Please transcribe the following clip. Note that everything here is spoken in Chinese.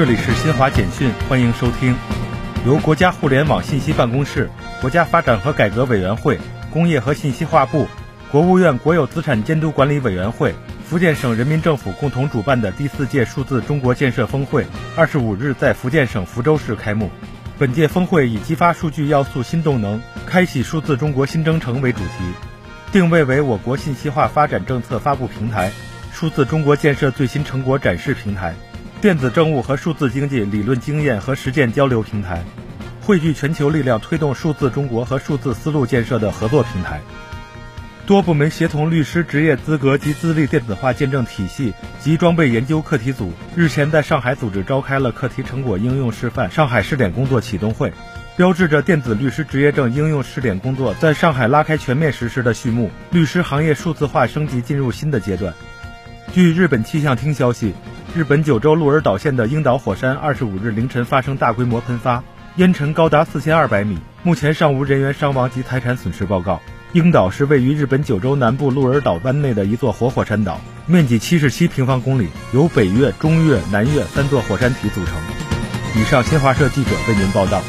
这里是新华简讯，欢迎收听。由国家互联网信息办公室、国家发展和改革委员会、工业和信息化部、国务院国有资产监督管理委员会、福建省人民政府共同主办的第四届数字中国建设峰会，二十五日在福建省福州市开幕。本届峰会以“激发数据要素新动能，开启数字中国新征程”为主题，定位为我国信息化发展政策发布平台、数字中国建设最新成果展示平台。电子政务和数字经济理论经验和实践交流平台，汇聚全球力量推动数字中国和数字丝路建设的合作平台。多部门协同律师职业资格及资历电子化鉴证体系及装备研究课题组日前在上海组织召开了课题成果应用示范上海试点工作启动会，标志着电子律师执业证应用试点工作在上海拉开全面实施的序幕，律师行业数字化升级进入新的阶段。据日本气象厅消息。日本九州鹿儿岛县的樱岛火山二十五日凌晨发生大规模喷发，烟尘高达四千二百米，目前尚无人员伤亡及财产损失报告。樱岛是位于日本九州南部鹿儿岛湾内的一座活火山岛，面积七十七平方公里，由北岳、中岳、南岳三座火山体组成。以上，新华社记者为您报道。